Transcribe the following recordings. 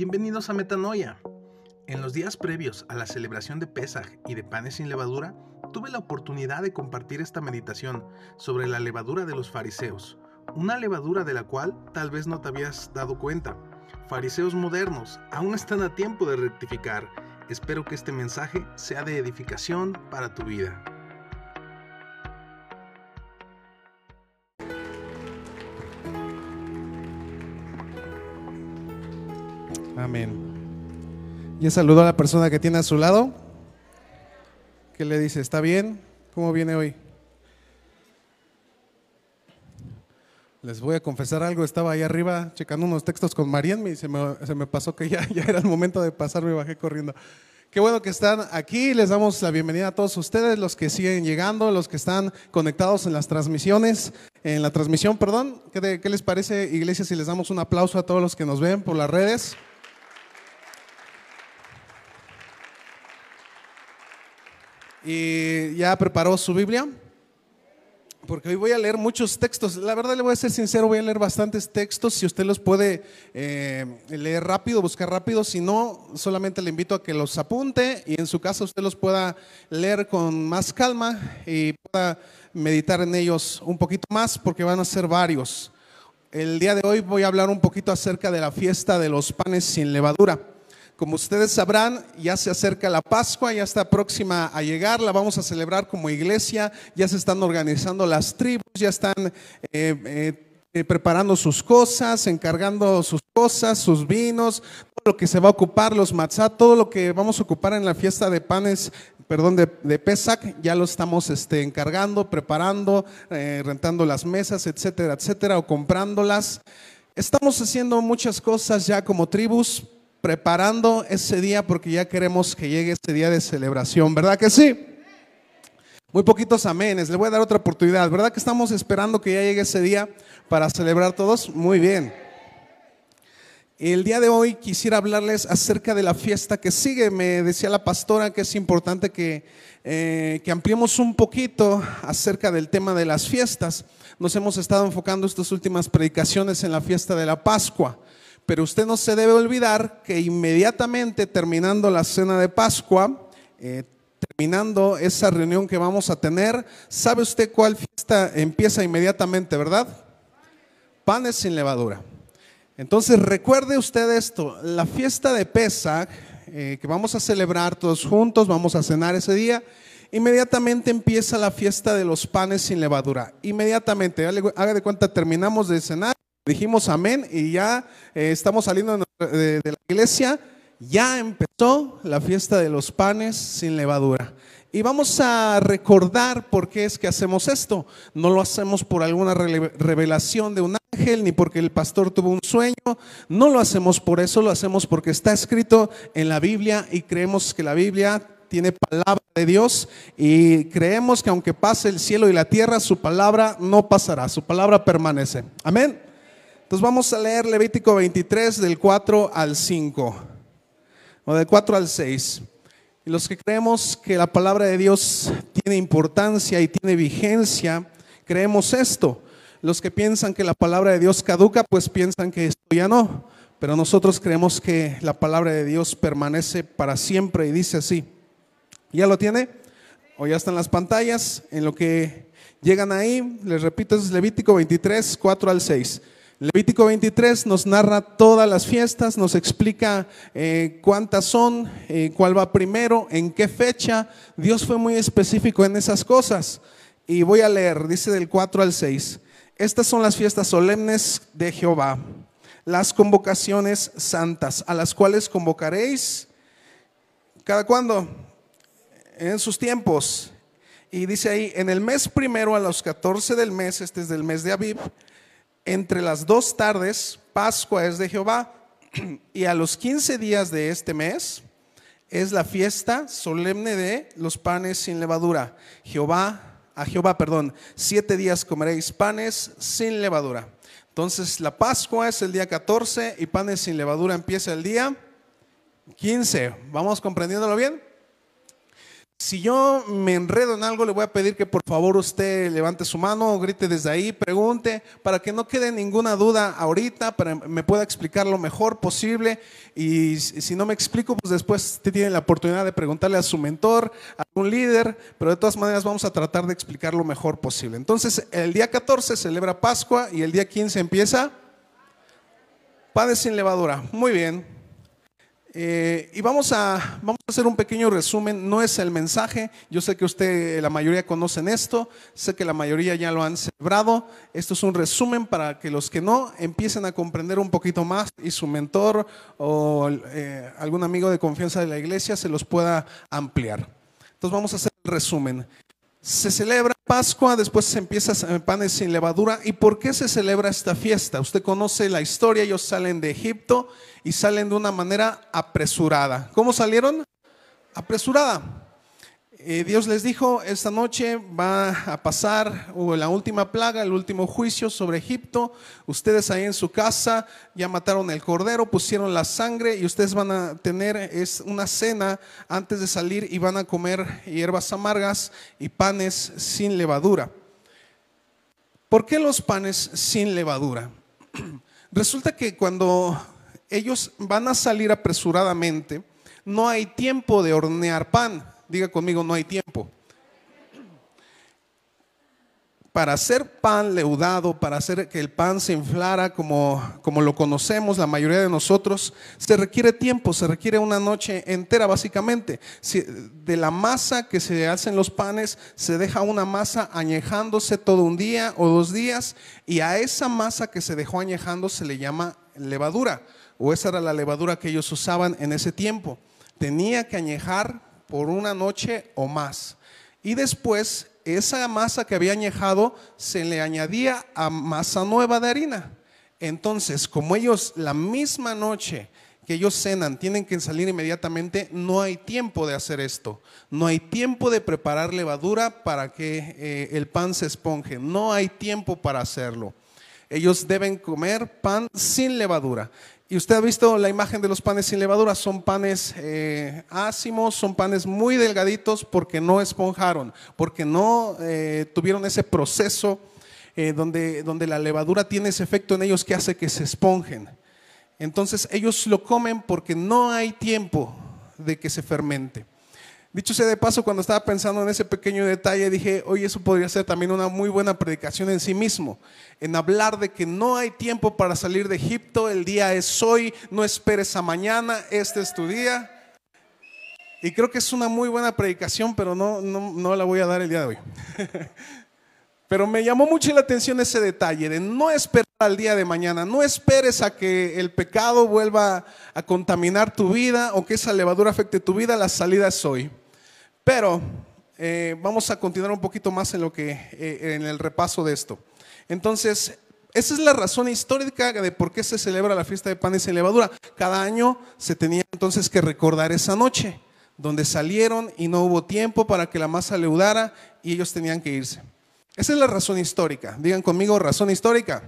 Bienvenidos a Metanoia. En los días previos a la celebración de Pesaj y de panes sin levadura, tuve la oportunidad de compartir esta meditación sobre la levadura de los fariseos, una levadura de la cual tal vez no te habías dado cuenta. Fariseos modernos aún están a tiempo de rectificar. Espero que este mensaje sea de edificación para tu vida. Amén. Y saludo a la persona que tiene a su lado. ¿Qué le dice? ¿Está bien? ¿Cómo viene hoy? Les voy a confesar algo, estaba ahí arriba checando unos textos con Marian y se me, se me pasó que ya, ya era el momento de pasar, me bajé corriendo. Qué bueno que están aquí, les damos la bienvenida a todos ustedes, los que siguen llegando, los que están conectados en las transmisiones, en la transmisión, perdón. ¿Qué, qué les parece, iglesia, si les damos un aplauso a todos los que nos ven por las redes? ¿Y ya preparó su Biblia? Porque hoy voy a leer muchos textos. La verdad le voy a ser sincero, voy a leer bastantes textos. Si usted los puede eh, leer rápido, buscar rápido. Si no, solamente le invito a que los apunte y en su casa usted los pueda leer con más calma y pueda meditar en ellos un poquito más porque van a ser varios. El día de hoy voy a hablar un poquito acerca de la fiesta de los panes sin levadura. Como ustedes sabrán, ya se acerca la Pascua, ya está próxima a llegar, la vamos a celebrar como iglesia, ya se están organizando las tribus, ya están eh, eh, eh, preparando sus cosas, encargando sus cosas, sus vinos, todo lo que se va a ocupar, los matzah, todo lo que vamos a ocupar en la fiesta de panes perdón, de, de, Pesach, ya lo estamos este, encargando, preparando, rentando las mesas, etcétera, etcétera, o comprándolas. Estamos haciendo muchas cosas ya como tribus, preparando ese día porque ya queremos que llegue ese día de celebración, ¿verdad que sí? Muy poquitos amenes, le voy a dar otra oportunidad, ¿verdad que estamos esperando que ya llegue ese día para celebrar todos? Muy bien. El día de hoy quisiera hablarles acerca de la fiesta que sigue. Me decía la pastora que es importante que, eh, que ampliemos un poquito acerca del tema de las fiestas. Nos hemos estado enfocando estas últimas predicaciones en la fiesta de la Pascua. Pero usted no se debe olvidar que inmediatamente terminando la cena de Pascua, eh, terminando esa reunión que vamos a tener, ¿sabe usted cuál fiesta empieza inmediatamente, verdad? Panes sin levadura. Entonces recuerde usted esto, la fiesta de Pesach, eh, que vamos a celebrar todos juntos, vamos a cenar ese día, inmediatamente empieza la fiesta de los panes sin levadura. Inmediatamente, haga de cuenta, terminamos de cenar Dijimos amén y ya eh, estamos saliendo de, la iglesia. Ya empezó la fiesta de los panes sin levadura. Y vamos a recordar por qué es que hacemos esto. No lo hacemos por alguna revelación de un ángel, ni porque el pastor tuvo un sueño. No lo hacemos por eso, lo hacemos porque está escrito en la Biblia y creemos que la Biblia tiene palabra de Dios y creemos que aunque pase el cielo y la tierra, su palabra no pasará, su palabra permanece. Amén. Entonces vamos a leer Levítico 23 del 4 al 5, o del 4 al 6. Y los que creemos que la palabra de Dios tiene importancia y tiene vigencia, creemos esto. Los que piensan que la palabra de Dios caduca, pues piensan que esto ya no. Pero nosotros creemos que la palabra de Dios permanece para siempre y dice así. ¿Ya lo tiene? O ya están las pantallas. En lo que llegan ahí, les repito, es Levítico 23, 4 al 6. Levítico 23 nos narra todas las fiestas, nos explica eh, cuántas son, eh, cuál va primero, en qué fecha. Dios fue muy específico en esas cosas. Y voy a leer, dice del 4 al 6. Estas son las fiestas solemnes de Jehová, las convocaciones santas, a las cuales convocaréis cada cuando, en sus tiempos. Y dice ahí, en el mes primero a los 14 del mes, este es del mes de Aviv, entre las dos tardes, Pascua es de Jehová, y a los 15 días de este mes es la fiesta solemne de los panes sin levadura. Jehová, a Jehová, perdón, siete días comeréis panes sin levadura. Entonces la Pascua es el día 14 y panes sin levadura empieza el día 15. ¿Vamos comprendiéndolo bien? Si yo me enredo en algo, le voy a pedir que por favor usted levante su mano grite desde ahí, pregunte, para que no quede ninguna duda ahorita, para que me pueda explicar lo mejor posible. Y si no me explico, pues después usted tiene la oportunidad de preguntarle a su mentor, a un líder, pero de todas maneras vamos a tratar de explicar lo mejor posible. Entonces, el día 14 celebra Pascua y el día 15 empieza Padre sin levadura. Muy bien. Eh, y vamos a, vamos a hacer un pequeño resumen, no es el mensaje, yo sé que usted, la mayoría conocen esto, sé que la mayoría ya lo han celebrado, esto es un resumen para que los que no empiecen a comprender un poquito más y su mentor o eh, algún amigo de confianza de la iglesia se los pueda ampliar. Entonces vamos a hacer el resumen. Se celebra Pascua, después se empieza panes sin levadura. ¿Y por qué se celebra esta fiesta? Usted conoce la historia, ellos salen de Egipto y salen de una manera apresurada. ¿Cómo salieron? Apresurada. Dios les dijo, esta noche va a pasar la última plaga, el último juicio sobre Egipto. Ustedes ahí en su casa ya mataron el cordero, pusieron la sangre y ustedes van a tener es una cena antes de salir y van a comer hierbas amargas y panes sin levadura. ¿Por qué los panes sin levadura? Resulta que cuando ellos van a salir apresuradamente, no hay tiempo de hornear pan. Diga conmigo, no hay tiempo. Para hacer pan leudado, para hacer que el pan se inflara como, como lo conocemos la mayoría de nosotros, se requiere tiempo, se requiere una noche entera básicamente. de la masa que se hacen los panes, se deja una masa añejándose todo un día o dos días y a esa masa que se dejó añejando se le llama levadura o esa era la levadura que ellos usaban en ese tiempo. Tenía que añejar por una noche o más. Y después esa masa que había añejado se le añadía a masa nueva de harina. Entonces, como ellos la misma noche que ellos cenan tienen que salir inmediatamente, no hay tiempo de hacer esto. No hay tiempo de preparar levadura para que eh, el pan se esponje. No hay tiempo para hacerlo. Ellos deben comer pan sin levadura. Y usted ha visto la imagen de los panes sin levadura, son panes eh, ácimos, son panes muy delgaditos porque no esponjaron, porque no eh, tuvieron ese proceso eh, donde, donde la levadura tiene ese efecto en ellos que hace que se esponjen. Entonces ellos lo comen porque no hay tiempo de que se fermente. Dicho sea de paso, cuando estaba pensando en ese pequeño detalle, dije, oye, eso podría ser también una muy buena predicación en sí mismo, en hablar de que no hay tiempo para salir de Egipto, el día es hoy, no esperes a mañana, este es tu día. Y creo que es una muy buena predicación, pero no, no, no la voy a dar el día de hoy. pero me llamó mucho la atención ese detalle de no esperar al día de mañana, no esperes a que el pecado vuelva a contaminar tu vida o que esa levadura afecte tu vida, la salida es hoy. Pero eh, vamos a continuar un poquito más en lo que eh, en el repaso de esto. Entonces, esa es la razón histórica de por qué se celebra la fiesta de panes y levadura. Cada año se tenía entonces que recordar esa noche, donde salieron y no hubo tiempo para que la masa leudara y ellos tenían que irse. Esa es la razón histórica. Digan conmigo, razón histórica.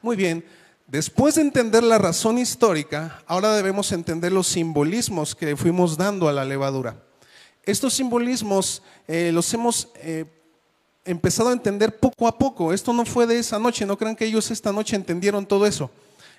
Muy bien. Después de entender la razón histórica, ahora debemos entender los simbolismos que fuimos dando a la levadura. Estos simbolismos eh, los hemos eh, empezado a entender poco a poco. Esto no fue de esa noche, no crean que ellos esta noche entendieron todo eso.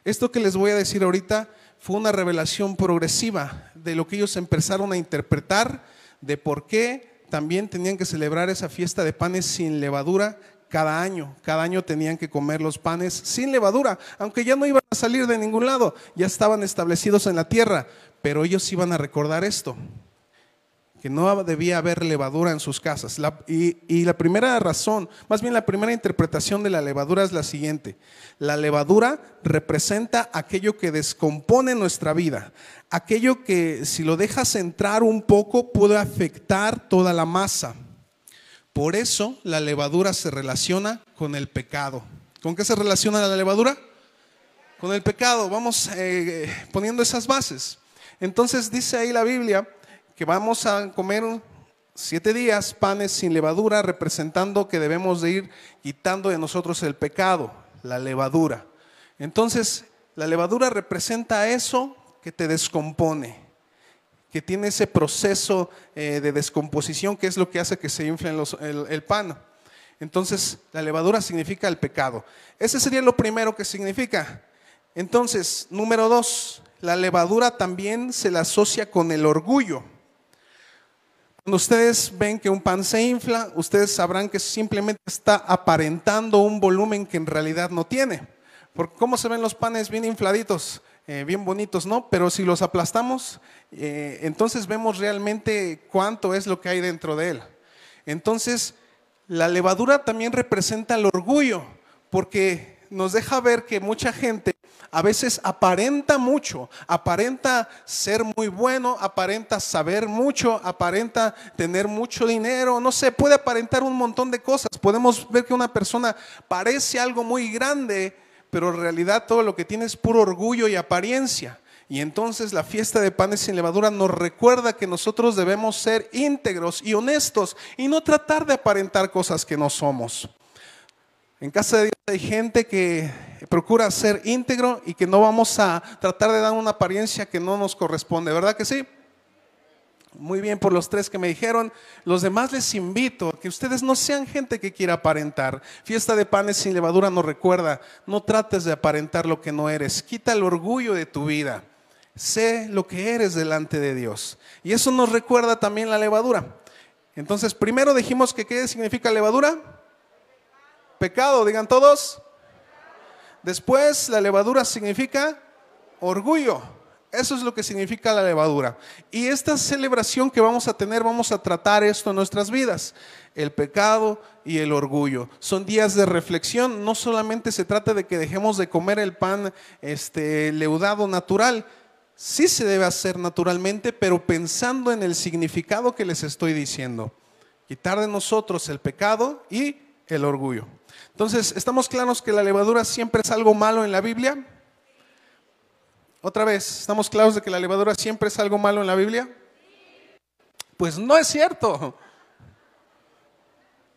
Esto que les voy a decir ahorita fue una revelación progresiva de lo que ellos empezaron a interpretar, de por qué también tenían que celebrar esa fiesta de panes sin levadura cada año. Cada año tenían que comer los panes sin levadura, aunque ya no iban a salir de ningún lado, ya estaban establecidos en la tierra, pero ellos iban a recordar esto, que no debía haber levadura en sus casas. y, y la primera razón, más bien la primera interpretación de la levadura es la siguiente. La levadura representa aquello que descompone nuestra vida, aquello que si lo dejas entrar un poco puede afectar toda la masa. Por eso la levadura se relaciona con el pecado. ¿Con qué se relaciona la levadura? Con el pecado. Vamos eh, poniendo esas bases. Entonces dice ahí la Biblia que vamos a comer siete días panes sin levadura, representando que debemos de ir quitando de nosotros el pecado, la levadura. Entonces, la levadura representa eso que te descompone, que tiene ese proceso eh, de descomposición que es lo que hace que se infle el, pan. Entonces, la levadura significa el pecado. Ese sería lo primero que significa. Entonces, número dos, la levadura también se la asocia con el orgullo. Cuando ustedes ven que un pan se infla, ustedes sabrán que simplemente está aparentando un volumen que en realidad no tiene. Porque ¿cómo se ven los panes bien infladitos? Eh, bien bonitos, ¿no? Pero si los aplastamos, eh, entonces vemos realmente cuánto es lo que hay dentro de él. Entonces, la levadura también representa el orgullo, porque nos deja ver que mucha gente a veces aparenta mucho, aparenta ser muy bueno, aparenta saber mucho, aparenta tener mucho dinero, no sé, puede aparentar un montón de cosas. Podemos ver que una persona parece algo muy grande, pero en realidad todo lo que tiene es puro orgullo y apariencia. Y entonces la fiesta de panes sin levadura nos recuerda que nosotros debemos ser íntegros y honestos y no tratar de aparentar cosas que no somos. En casa de Dios hay gente que procura ser íntegro y que no vamos a tratar de dar una apariencia que no nos corresponde, ¿verdad que sí? Muy bien por los tres que me dijeron. Los demás les invito a que ustedes no sean gente que quiera aparentar. Fiesta de panes sin levadura nos recuerda, no trates de aparentar lo que no eres. Quita el orgullo de tu vida. Sé lo que eres delante de Dios. Y eso nos recuerda también la levadura. Entonces, primero dijimos que qué significa levadura. Pecado, digan todos. Después, la levadura significa orgullo. Eso es lo que significa la levadura. Y esta celebración que vamos a tener, vamos a tratar esto en nuestras vidas. El pecado y el orgullo. Son días de reflexión. No solamente se trata de que dejemos de comer el pan este, leudado natural. Sí se debe hacer naturalmente, pero pensando en el significado que les estoy diciendo. Quitar de nosotros el pecado y el orgullo. Entonces, ¿estamos claros que la levadura siempre es algo malo en la Biblia? Otra vez, ¿estamos claros de que la levadura siempre es algo malo en la Biblia? Pues no es cierto.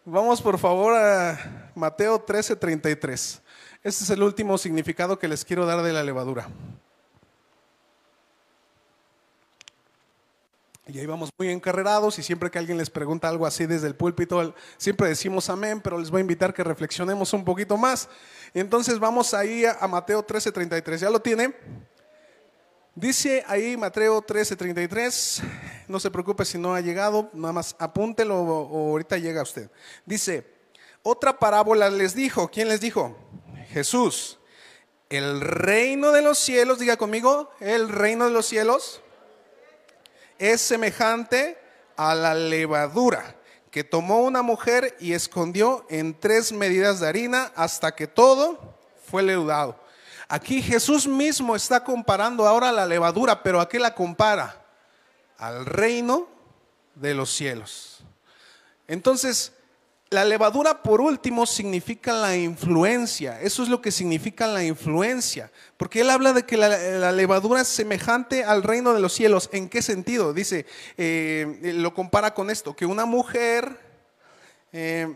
Vamos por favor a Mateo 13:33. Este es el último significado que les quiero dar de la levadura. Y ahí vamos muy encarrerados y siempre que alguien les pregunta algo así desde el púlpito, siempre decimos amén, pero les voy a invitar que reflexionemos un poquito más. Entonces vamos ahí a Mateo 13:33. ¿Ya lo tiene? Dice ahí Mateo 13:33, no se preocupe si no ha llegado, nada más apúntelo o ahorita llega usted. Dice, otra parábola les dijo, ¿quién les dijo? Jesús. El reino de los cielos, diga conmigo, el reino de los cielos es semejante a la levadura que tomó una mujer y escondió en tres medidas de harina hasta que todo fue leudado. Aquí Jesús mismo está comparando ahora la levadura, pero ¿a qué la compara? Al reino de los cielos. Entonces, la levadura, por último, significa la influencia. Eso es lo que significa la influencia. Porque él habla de que la, levadura es semejante al reino de los cielos. ¿En qué sentido? Dice, eh, lo compara con esto, que una mujer eh,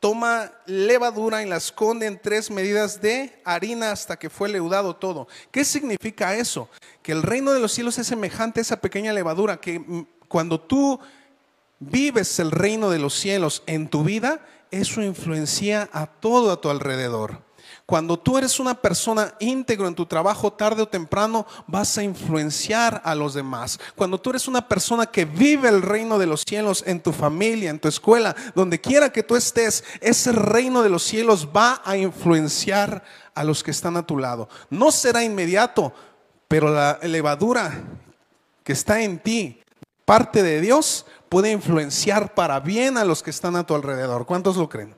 toma levadura y la esconde en tres medidas de harina hasta que fue leudado todo. ¿Qué significa eso? Que el reino de los cielos es semejante a esa pequeña levadura, que mm, cuando tú vives el reino de los cielos en tu vida, eso influencia a todo a tu alrededor. Cuando tú eres una persona íntegro en tu trabajo, tarde o temprano vas a influenciar a los demás. Cuando tú eres una persona que vive el reino de los cielos en tu familia, en tu escuela, donde quiera que tú estés, ese reino de los cielos va a influenciar a los que están a tu lado. No será inmediato, pero la levadura que está en ti, parte de Dios, puede influenciar para bien a los que están a tu alrededor. ¿Cuántos lo creen?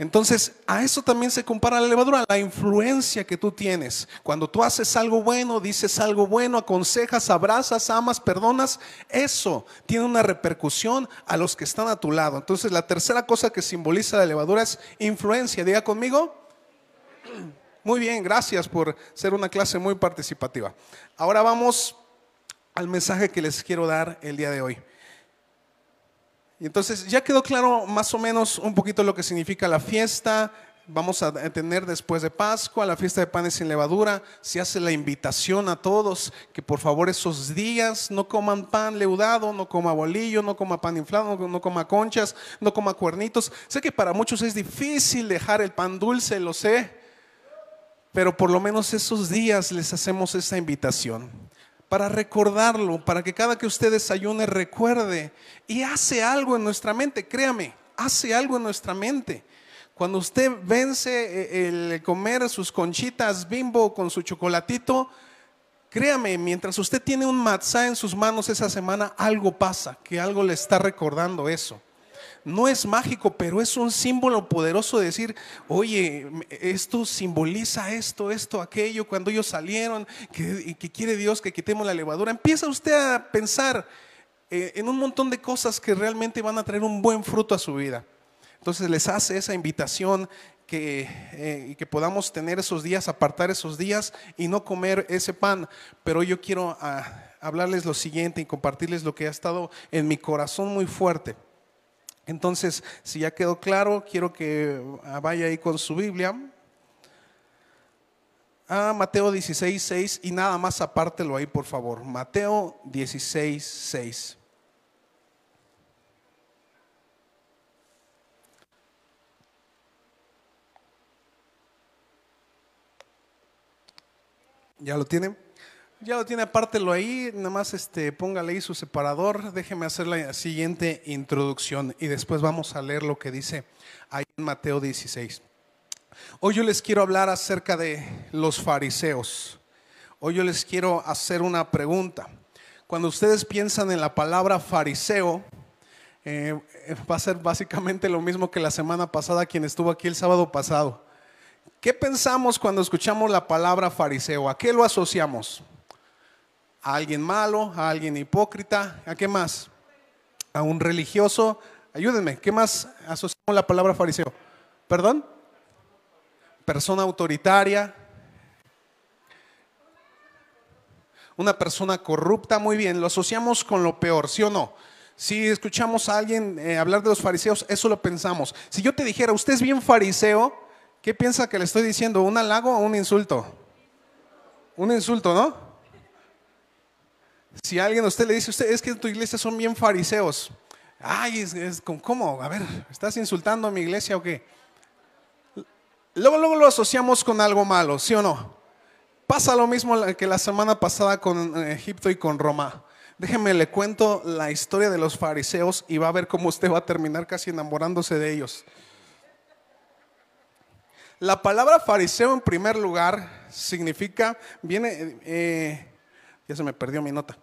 Entonces, a eso también se compara la levadura, la influencia que tú tienes. Cuando tú haces algo bueno, dices algo bueno, aconsejas, abrazas, amas, perdonas, eso tiene una repercusión a los que están a tu lado. Entonces, la tercera cosa que simboliza la levadura es influencia. Diga conmigo. Muy bien, gracias por ser una clase muy participativa. Ahora vamos al mensaje que les quiero dar el día de hoy. Y entonces ya quedó claro más o menos un poquito lo que significa la fiesta vamos a tener después de Pascua la fiesta de panes sin levadura. Se hace la invitación a todos que por favor esos días no coman pan leudado, no coma bolillo, no coma pan inflado, no, coma conchas, no coma cuernitos. Sé que para muchos es difícil dejar el pan dulce, lo sé, pero por lo menos esos días les hacemos esa invitación para recordarlo, para que cada que usted desayune recuerde y hace algo en nuestra mente, créame, hace algo en nuestra mente. Cuando usted vence eh, el comer sus conchitas bimbo con su chocolatito, créame, mientras usted tiene un matzá en sus manos esa semana, algo pasa, que algo le está recordando eso. No es mágico, pero es un símbolo poderoso de decir, oye, esto simboliza esto, esto, aquello, cuando ellos salieron, que, que quiere Dios que quitemos la levadura. Empieza usted a pensar eh, en un montón de cosas que realmente van a traer un buen fruto a su vida. Entonces les hace esa invitación que, eh, que podamos tener esos días, apartar esos días y no comer ese pan. Pero yo quiero ah, hablarles lo siguiente y compartirles lo que ha estado en mi corazón muy fuerte. Entonces, si ya quedó claro, quiero que vaya ahí con su Biblia a Mateo 16, 6 y nada más apártelo ahí, por favor. Mateo 16, 6. ¿Ya lo tiene? Ya lo tiene, apártelo ahí, nada más este, póngale ahí su separador, déjeme hacer la siguiente introducción y después vamos a leer lo que dice ahí en Mateo 16. Hoy yo les quiero hablar acerca de los fariseos. Hoy yo les quiero hacer una pregunta. Cuando ustedes piensan en la palabra fariseo, eh, va a ser básicamente lo mismo que la semana pasada quien estuvo aquí el sábado pasado. ¿Qué pensamos cuando escuchamos la palabra fariseo? ¿A qué lo asociamos? ¿A alguien malo? ¿A alguien hipócrita? ¿A qué más? ¿A un religioso? Ayúdenme, ¿qué más asociamos la palabra fariseo? ¿Perdón? Persona autoritaria. Una persona corrupta, muy bien, lo asociamos con lo peor, ¿sí o no? Si escuchamos a alguien eh, hablar de los fariseos, eso lo pensamos. Si yo te dijera, usted es bien fariseo, ¿Qué piensa que le estoy diciendo? ¿Un halago o un insulto? Un insulto, ¿no? Si alguien a usted le dice, usted es que en tu iglesia son bien fariseos. Ay, es, ¿cómo? A ver, ¿estás insultando a mi iglesia o qué? Luego, luego lo asociamos con algo malo, ¿sí o no? Pasa lo mismo que la semana pasada con eh, Egipto y con Roma. Déjeme le cuento la historia de los fariseos y va a ver cómo usted va a terminar casi enamorándose de ellos. La palabra fariseo en primer lugar significa, viene, eh, ya se me perdió mi nota.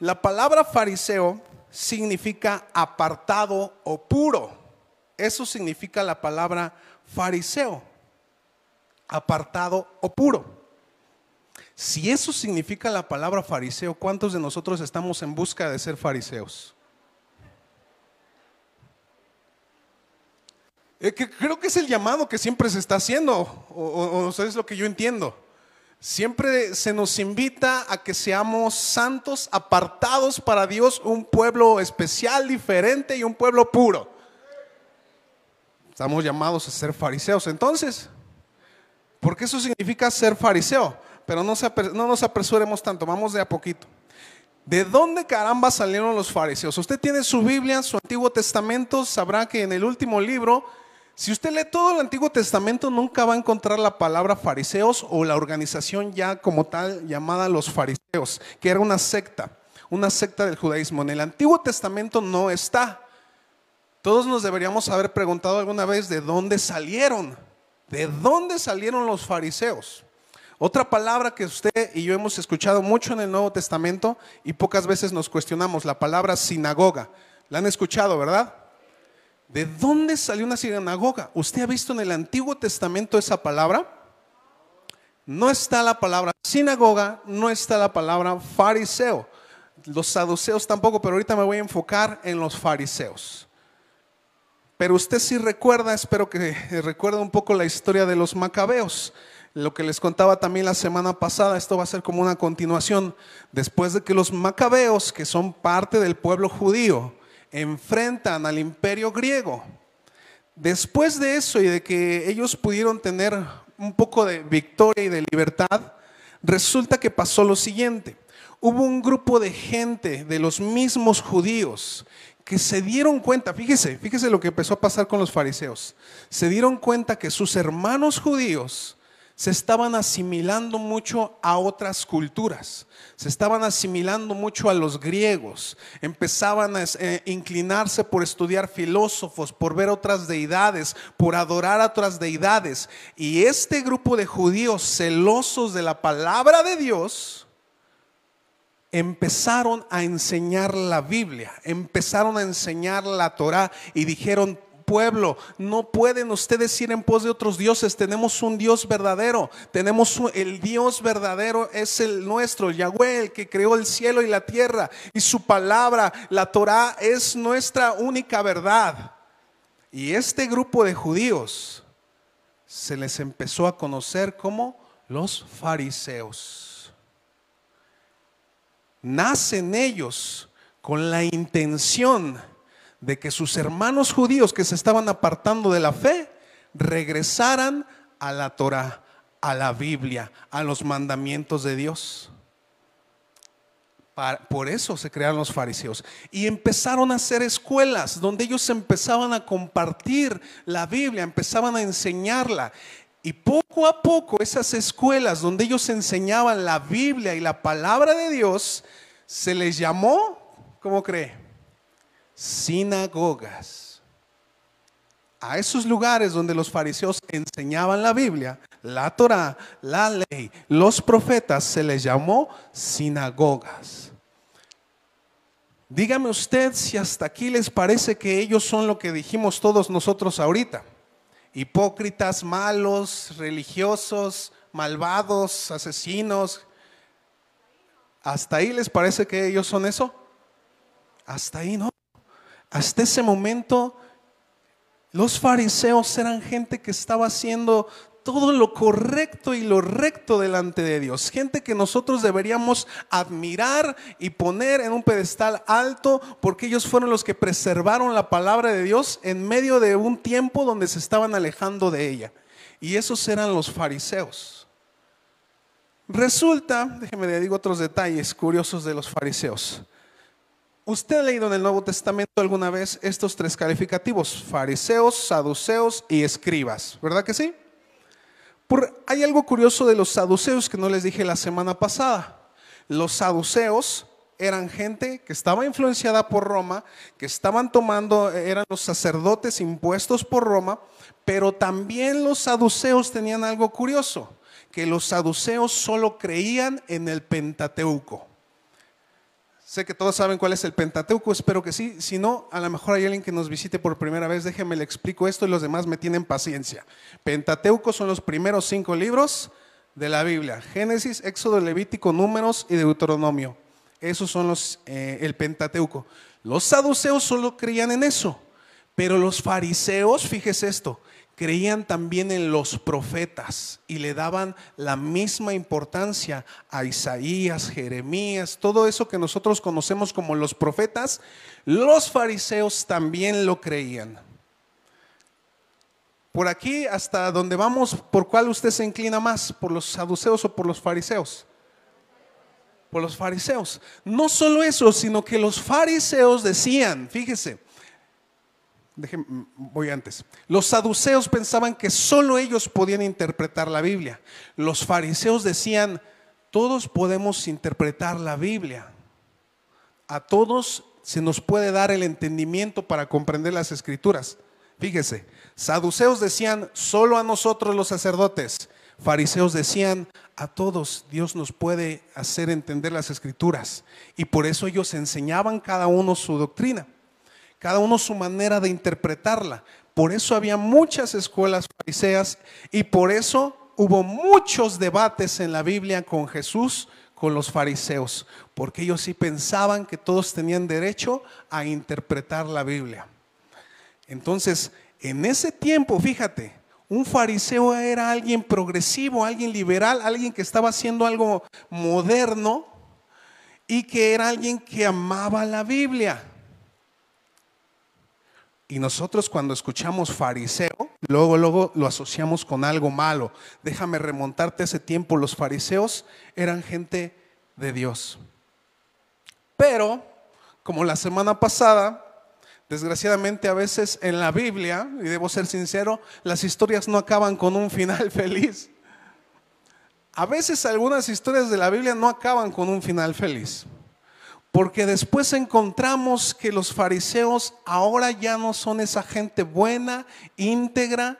La palabra fariseo significa apartado o puro. Eso significa la palabra fariseo, apartado o puro. Si eso significa la palabra fariseo, ¿cuántos de nosotros estamos en busca de ser fariseos? Eh, creo que es el llamado que siempre se está haciendo, o, o es lo que yo entiendo. Siempre se nos invita a que seamos santos, apartados para Dios, un pueblo especial, diferente y un pueblo puro. Estamos llamados a ser fariseos. Entonces, porque eso significa ser fariseo. Pero no, no nos apresuremos tanto, vamos de a poquito. ¿De dónde caramba salieron los fariseos? Usted tiene su Biblia, su Antiguo Testamento, sabrá que en el último libro si usted lee todo el Antiguo Testamento, nunca va a encontrar la palabra fariseos o la organización ya como tal llamada los fariseos, que era una secta, una secta del judaísmo. En el Antiguo Testamento no está. Todos nos deberíamos haber preguntado alguna vez de dónde salieron, de dónde salieron los fariseos. Otra palabra que usted y yo hemos escuchado mucho en el Nuevo Testamento y pocas veces nos cuestionamos, la palabra sinagoga. La han escuchado, ¿verdad? ¿De dónde salió una sinagoga? ¿Usted ha visto en el Antiguo Testamento esa palabra? No está la palabra sinagoga, no está la palabra fariseo. Los saduceos tampoco, pero ahorita me voy a enfocar en los fariseos. Pero usted sí recuerda, espero que recuerde un poco la historia de los macabeos. Lo que les contaba también la semana pasada, esto va a ser como una continuación. Después de que los macabeos, que son parte del pueblo judío, enfrentan al imperio griego. Después de eso y de que ellos pudieron tener un poco de victoria y de libertad, resulta que pasó lo siguiente. Hubo un grupo de gente, de los mismos judíos, que se dieron cuenta, fíjese, fíjese lo que empezó a pasar con los fariseos, se dieron cuenta que sus hermanos judíos se estaban asimilando mucho a otras culturas, se estaban asimilando mucho a los griegos, empezaban a eh, inclinarse por estudiar filósofos, por ver otras deidades, por adorar a otras deidades. Y este grupo de judíos celosos de la palabra de Dios, empezaron a enseñar la Biblia, empezaron a enseñar la Torah y dijeron, pueblo, no pueden ustedes ir en pos de otros dioses. Tenemos un Dios verdadero. Tenemos el Dios verdadero es el nuestro, Yahweh, el que creó el cielo y la tierra. Y su palabra, la Torah, es nuestra única verdad. Y este grupo de judíos se les empezó a conocer como los fariseos. Nacen ellos con la intención de que sus hermanos judíos que se estaban apartando de la fe regresaran a la Torah, a la Biblia, a los mandamientos de Dios. Por eso se crearon los fariseos. Y empezaron a hacer escuelas donde ellos empezaban a compartir la Biblia, empezaban a enseñarla. Y poco a poco esas escuelas donde ellos enseñaban la Biblia y la palabra de Dios, se les llamó, ¿cómo cree? Sinagogas. A esos lugares donde los fariseos enseñaban la Biblia, la Torah, la ley, los profetas, se les llamó sinagogas. Dígame usted si hasta aquí les parece que ellos son lo que dijimos todos nosotros ahorita. Hipócritas, malos, religiosos, malvados, asesinos. ¿Hasta ahí les parece que ellos son eso? Hasta ahí no. Hasta ese momento, los fariseos eran gente que estaba haciendo todo lo correcto y lo recto delante de Dios. Gente que nosotros deberíamos admirar y poner en un pedestal alto porque ellos fueron los que preservaron la palabra de Dios en medio de un tiempo donde se estaban alejando de ella. Y esos eran los fariseos. Resulta, déjeme le digo otros detalles curiosos de los fariseos. Usted ha leído en el Nuevo Testamento alguna vez estos tres calificativos, fariseos, saduceos y escribas, ¿verdad que sí? hay algo curioso de los saduceos que no les dije la semana pasada. Los saduceos eran gente que estaba influenciada por Roma, que estaban tomando, eran los sacerdotes impuestos por Roma, pero también los saduceos tenían algo curioso, que los saduceos solo creían en el Pentateuco. Sé que todos saben cuál es el Pentateuco, espero que sí. Si no, a lo mejor hay alguien que nos visite por primera vez, déjenme le explico esto y los demás me tienen paciencia. Pentateuco son los primeros cinco libros de la Biblia: Génesis, Éxodo, Levítico, Números y Deuteronomio. Esos son los eh, el Pentateuco. Los saduceos solo creían en eso, pero los fariseos, fíjese esto, creían también en los profetas y le daban la misma importancia a Isaías, Jeremías, todo eso que nosotros conocemos como los profetas, los fariseos también lo creían. Por aquí hasta donde vamos, ¿por cuál usted se inclina más? ¿Por los saduceos o por los fariseos? Por los fariseos. No solo eso, sino que los fariseos decían, fíjese, voy antes. Los saduceos pensaban que solo ellos podían interpretar la Biblia. Los fariseos decían, todos podemos interpretar la Biblia. A todos se nos puede dar el entendimiento para comprender las escrituras. Fíjese, saduceos decían, solo a nosotros los sacerdotes. Fariseos decían, a todos Dios nos puede hacer entender las escrituras. Y por eso ellos enseñaban cada uno su doctrina cada uno su manera de interpretarla. Por eso había muchas escuelas fariseas y por eso hubo muchos debates en la Biblia con Jesús, con los fariseos, porque ellos sí pensaban que todos tenían derecho a interpretar la Biblia. Entonces, en ese tiempo, fíjate, un fariseo era alguien progresivo, alguien liberal, alguien que estaba haciendo algo moderno y que era alguien que amaba la Biblia. Y nosotros cuando escuchamos fariseo, luego, luego lo asociamos con algo malo. Déjame remontarte ese tiempo. Los fariseos eran gente de Dios. Pero, como la semana pasada, desgraciadamente a veces en la Biblia, y debo ser sincero, las historias no acaban con un final feliz. A veces algunas historias de la Biblia no acaban con un final feliz. Porque después encontramos que los fariseos ahora ya no son esa gente buena, íntegra,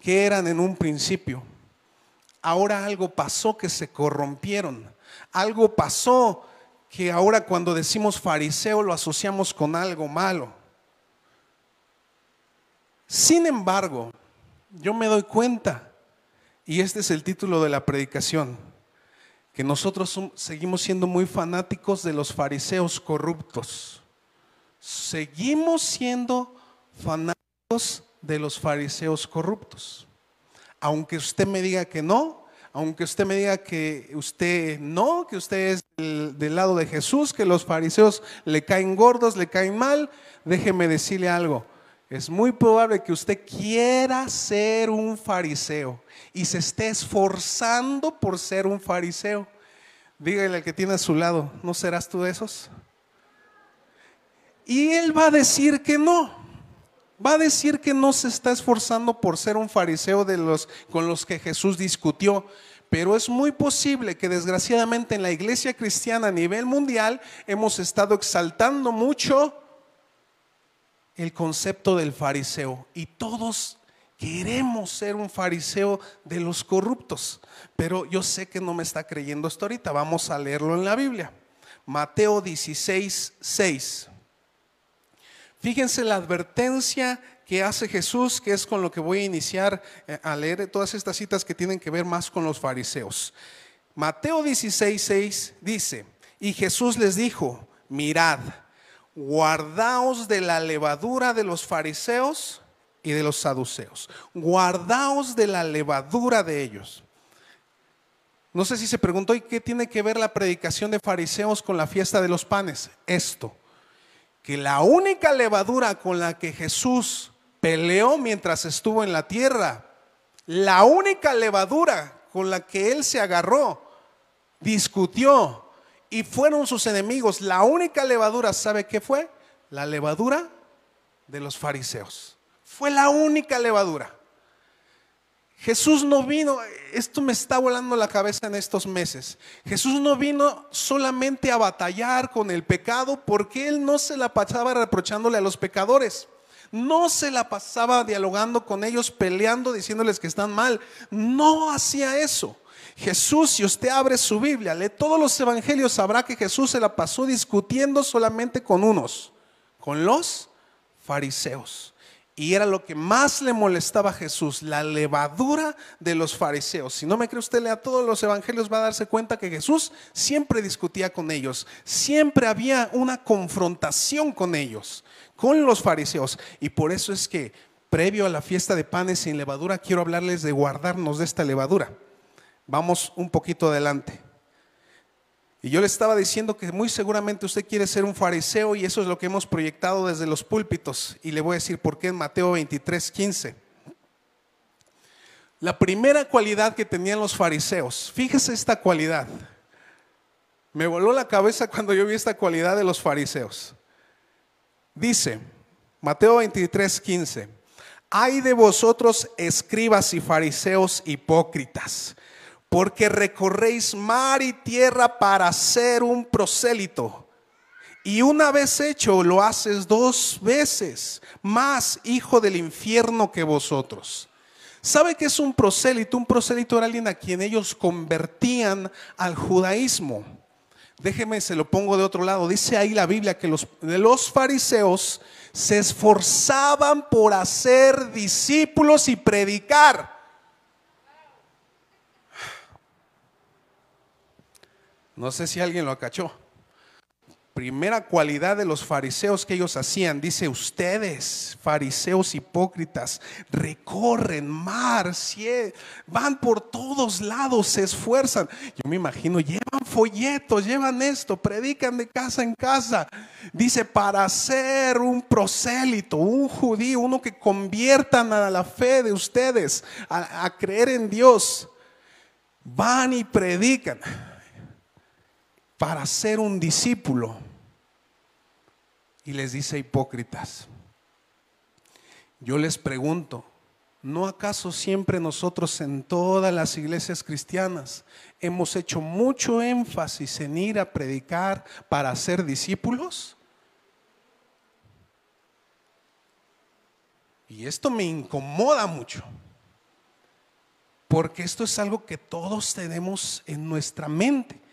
que eran en un principio. Ahora algo pasó que se corrompieron. Algo pasó que ahora cuando decimos fariseo lo asociamos con algo malo. Sin embargo, yo me doy cuenta, y este es el título de la predicación, que nosotros seguimos siendo muy fanáticos de los fariseos corruptos. Seguimos siendo fanáticos de los fariseos corruptos. Aunque usted me diga que no, aunque usted me diga que usted no, que usted es del, del, lado de Jesús, que los fariseos le caen gordos, le caen mal, déjeme decirle algo. Es muy probable que usted quiera ser un fariseo y se esté esforzando por ser un fariseo. Dígale al que tiene a su lado, ¿no serás tú de esos? Y él va a decir que no. Va a decir que no se está esforzando por ser un fariseo de los con los que Jesús discutió, pero es muy posible que desgraciadamente en la iglesia cristiana a nivel mundial hemos estado exaltando mucho el concepto del fariseo y todos queremos ser un fariseo de los corruptos. Pero yo sé que no me está creyendo esto ahorita. Vamos a leerlo en la Biblia. Mateo 16, 6. Fíjense la advertencia que hace Jesús, que es con lo que voy a iniciar eh, a leer todas estas citas que tienen que ver más con los fariseos. Mateo 16, 6 dice, y Jesús les dijo, mirad, guardaos de la levadura de los fariseos y de los saduceos. Guardaos de la levadura de ellos. No sé si se preguntó, ¿y qué tiene que ver la predicación de fariseos con la fiesta de los panes? Esto, que la única levadura con la que Jesús peleó mientras estuvo en la tierra, la única levadura con la que él se agarró, discutió, y fueron sus enemigos. La única levadura, ¿sabe qué fue? La levadura de los fariseos. Fue la única levadura. Jesús no vino, esto me está volando la cabeza en estos meses. Jesús no vino solamente a batallar con el pecado porque él no se la pasaba reprochándole a los pecadores. No se la pasaba dialogando con ellos, peleando, diciéndoles que están mal. No hacía eso. Jesús, si usted abre su Biblia, lee todos los evangelios, sabrá que Jesús se la pasó discutiendo solamente con unos, con los fariseos. Y era lo que más le molestaba a Jesús, la levadura de los fariseos. Si no me cree usted, lea todos los evangelios, va a darse cuenta que Jesús siempre discutía con ellos. Siempre había una confrontación con ellos, con los fariseos. Y por eso es que, previo a la fiesta de panes sin levadura, quiero hablarles de guardarnos de esta levadura. Vamos un poquito adelante. Y yo le estaba diciendo que muy seguramente usted quiere ser un fariseo y eso es lo que hemos proyectado desde los púlpitos. Y le voy a decir por qué en Mateo 23, 15. La primera cualidad que tenían los fariseos, fíjese esta cualidad. Me voló la cabeza cuando yo vi esta cualidad de los fariseos. Dice, Mateo 23, 15, hay de vosotros escribas y fariseos hipócritas porque recorréis mar y tierra para ser un prosélito. Y una vez hecho, lo haces dos veces, más hijo del infierno que vosotros. ¿Sabe qué es un prosélito? Un prosélito era alguien a quien ellos convertían al judaísmo. Déjeme, se lo pongo de otro lado. Dice ahí la Biblia que los, los fariseos se esforzaban por hacer discípulos y predicar. No sé si alguien lo acachó. primera cualidad de los fariseos que ellos hacían, dice, ustedes, fariseos hipócritas, recorren mar, van por todos lados, se esfuerzan. Yo me imagino, llevan folletos, llevan esto, predican de casa en casa. Dice, para ser un prosélito, un judío, uno que conviertan a la fe de ustedes, a, a creer en Dios, van y predican para ser un discípulo. Y les dice hipócritas, yo les pregunto, ¿no acaso siempre nosotros en todas las iglesias cristianas hemos hecho mucho énfasis en ir a predicar para ser discípulos? Y esto me incomoda mucho, porque esto es algo que todos tenemos en nuestra mente.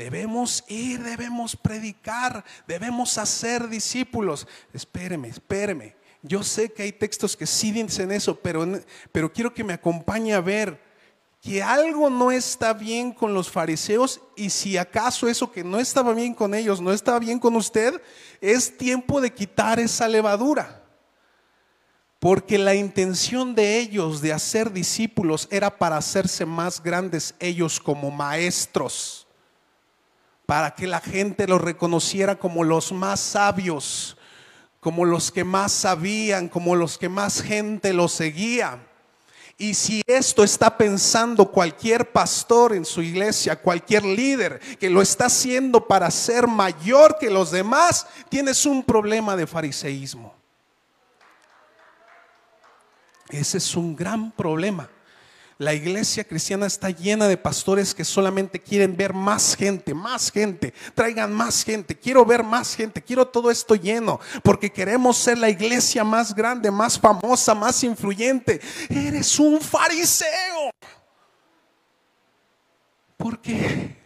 Debemos ir, debemos predicar, debemos hacer discípulos. Espéreme, espéreme. Yo sé que hay textos que sí dicen eso, pero, pero quiero que me acompañe a ver que algo no está bien con los fariseos y si acaso eso que no estaba bien con ellos no estaba bien con usted, es tiempo de quitar esa levadura. Porque la intención de ellos de hacer discípulos era para hacerse más grandes ellos como maestros para que la gente los reconociera como los más sabios, como los que más sabían, como los que más gente los seguía. Y si esto está pensando cualquier pastor en su iglesia, cualquier líder que lo está haciendo para ser mayor que los demás, tienes un problema de fariseísmo. Ese es un gran problema. La iglesia cristiana está llena de pastores que solamente quieren ver más gente, más gente, traigan más gente, quiero ver más gente, quiero todo esto lleno, porque queremos ser la iglesia más grande, más famosa, más influyente. Eres un fariseo. Porque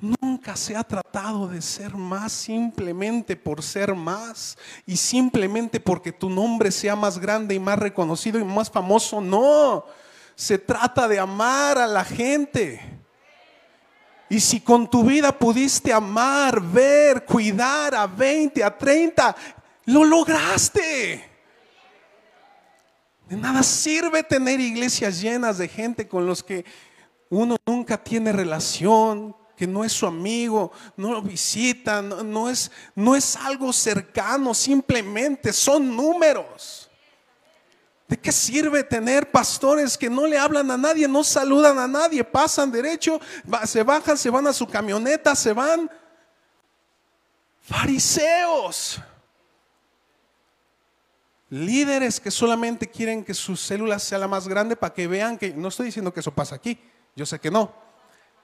Nunca se ha tratado de ser más simplemente por ser más y simplemente porque tu nombre sea más grande y más reconocido y más famoso. No, se trata de amar a la gente. Y si con tu vida pudiste amar, ver, cuidar a 20, a 30, lo lograste. De nada sirve tener iglesias llenas de gente con los que uno nunca tiene relación, que no es su amigo, no lo visita, no, es, no es algo cercano, simplemente son números. ¿De qué sirve tener pastores que no le hablan a nadie, no saludan a nadie, pasan derecho, se bajan, se van a su camioneta, se van? Fariseos. Líderes que solamente quieren que su célula sea la más grande para que vean que, no estoy diciendo que eso pasa aquí, yo sé que no.